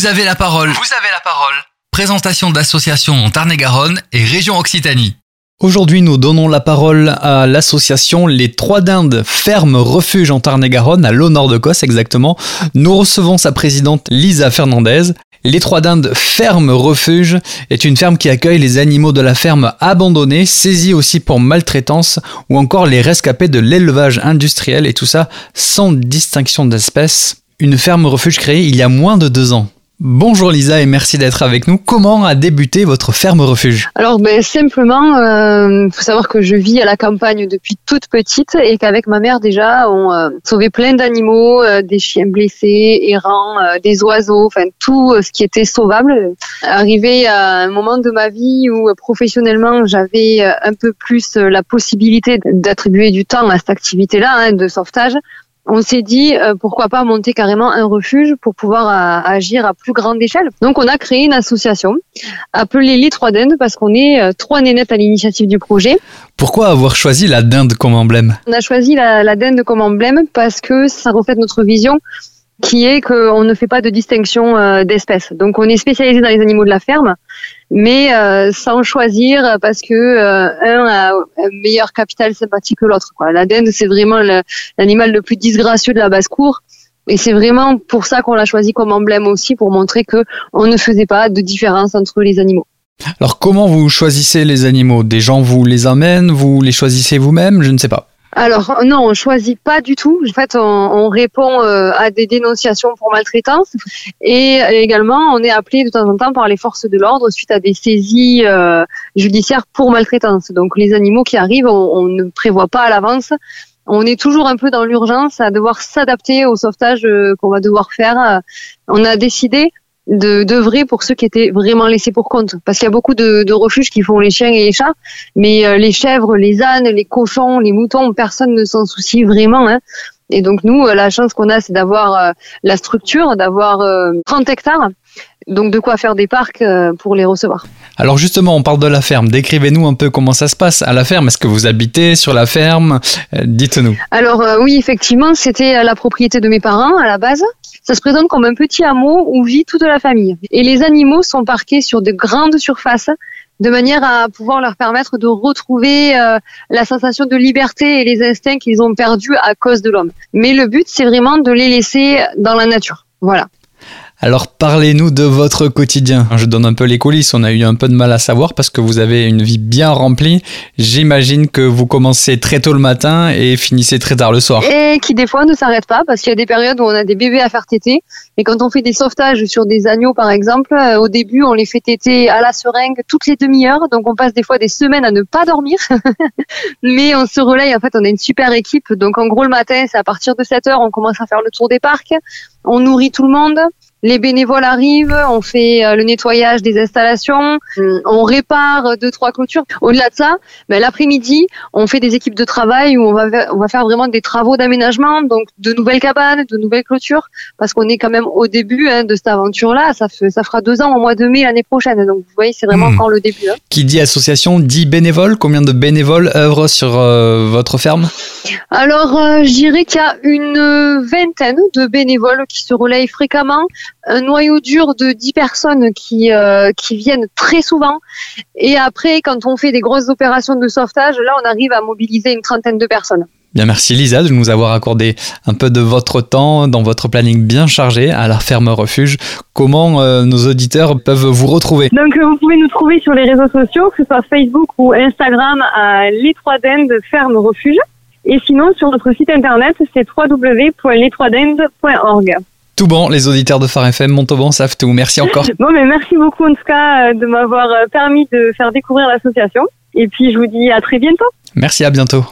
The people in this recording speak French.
Vous avez la parole. Vous avez la parole. Présentation d'associations en Tarn-et-Garonne et région Occitanie. Aujourd'hui, nous donnons la parole à l'association Les Trois Dindes Ferme Refuge en Tarn-et-Garonne, à l'Honneur de Cosse exactement. Nous recevons sa présidente Lisa Fernandez. Les Trois Dindes Ferme Refuge est une ferme qui accueille les animaux de la ferme abandonnés, saisis aussi pour maltraitance, ou encore les rescapés de l'élevage industriel, et tout ça sans distinction d'espèce. Une ferme refuge créée il y a moins de deux ans. Bonjour Lisa et merci d'être avec nous. Comment a débuté votre ferme refuge? Alors ben, simplement, il euh, faut savoir que je vis à la campagne depuis toute petite et qu'avec ma mère déjà, on euh, sauvait plein d'animaux, euh, des chiens blessés, errants, euh, des oiseaux, enfin tout ce qui était sauvable. Arrivé à un moment de ma vie où professionnellement j'avais un peu plus la possibilité d'attribuer du temps à cette activité-là hein, de sauvetage, on s'est dit euh, pourquoi pas monter carrément un refuge pour pouvoir euh, agir à plus grande échelle. Donc on a créé une association appelée les Trois Dindes parce qu'on est euh, trois nénettes à l'initiative du projet. Pourquoi avoir choisi la dinde comme emblème? On a choisi la, la dinde comme emblème parce que ça reflète notre vision qui est qu'on ne fait pas de distinction euh, d'espèces. Donc on est spécialisé dans les animaux de la ferme, mais euh, sans choisir parce que euh, un a un meilleur capital sympathique que l'autre. La dinde, c'est vraiment l'animal le, plus disgracieux de la basse-cour. Et c'est vraiment pour ça qu'on l'a choisi comme emblème aussi, pour montrer que on ne faisait pas de différence entre les animaux. Alors comment vous choisissez les animaux? Des gens vous les amènent? Vous les choisissez vous-même? Je ne sais pas. Alors non, on choisit pas du tout. En fait, on, répond euh, à des dénonciations pour maltraitance et également on est appelé de temps en temps par les forces de l'ordre suite à des saisies euh, judiciaires pour maltraitance. Donc les animaux qui arrivent, on, ne prévoit pas à l'avance. On est toujours un peu dans l'urgence à devoir s'adapter au sauvetage euh, qu'on va devoir faire. On a décidé de d'œuvrer pour ceux qui étaient vraiment laissés pour compte. Parce qu'il y a beaucoup de, de, refuges qui font les chiens et les chats, mais euh, les chèvres, les ânes, les cochons, les moutons, personne ne s'en soucie vraiment. Hein. Et donc nous, euh, la chance qu'on a, c'est d'avoir euh, la structure, d'avoir 30 hectares, donc de quoi faire des parcs pour les recevoir. Alors justement, on parle de la ferme. Décrivez-nous un peu comment ça se passe à la ferme. Est-ce que vous habitez sur la ferme? Dites-nous. Alors oui, effectivement, c'était la propriété de mes parents à la base. Ça se présente comme un petit hameau où vit toute la famille. Et les animaux sont parqués sur de grandes surfaces de manière à pouvoir leur permettre de retrouver euh, la sensation de liberté et les instincts qu'ils ont perdus à cause de l'homme. Mais le but, c'est vraiment de les laisser dans la nature. Voilà. Alors parlez-nous de votre quotidien. Je donne un peu les coulisses, on a eu un peu de mal à savoir parce que vous avez une vie bien remplie. J'imagine que vous commencez très tôt le matin et finissez très tard le soir. Et qui des fois ne s'arrête pas parce qu'il y a des périodes où on a des bébés à faire téter. Et quand on fait des sauvetages sur des agneaux par exemple, euh, au début on les fait téter à la seringue toutes les demi-heures. Donc on passe des fois des semaines à ne pas dormir. Mais on se relaye, en fait on a une super équipe. Donc en gros le matin c'est à partir de 7 heures on commence à faire le tour des parcs. On nourrit tout le monde les bénévoles arrivent, on fait euh, le nettoyage des installations, euh, on répare deux trois clôtures. Au-delà de ça, ben, l'après-midi, on fait des équipes de travail où on va on va faire vraiment des travaux d'aménagement, donc de nouvelles cabanes, de nouvelles clôtures, parce qu'on est quand même au début hein, de cette aventure-là. Ça fait, ça fera deux ans au mois de mai l'année prochaine, donc vous voyez, c'est vraiment hmm. encore le début. Hein. Qui dit association dit bénévole. Combien de bénévoles œuvrent sur euh, votre ferme? Alors, je dirais qu'il y a une vingtaine de bénévoles qui se relayent fréquemment un noyau dur de 10 personnes qui, euh, qui viennent très souvent. Et après, quand on fait des grosses opérations de sauvetage, là, on arrive à mobiliser une trentaine de personnes. Bien, merci Lisa de nous avoir accordé un peu de votre temps dans votre planning bien chargé à la ferme refuge. Comment euh, nos auditeurs peuvent vous retrouver? Donc, vous pouvez nous trouver sur les réseaux sociaux, que ce soit Facebook ou Instagram, à les 3 de ferme refuge. Et sinon, sur notre site internet, c'est www.les3dend.org. Tout bon, les auditeurs de Phare FM, Montauban savent tout. Merci encore. bon, mais merci beaucoup en tout cas euh, de m'avoir euh, permis de faire découvrir l'association. Et puis je vous dis à très bientôt. Merci, à bientôt.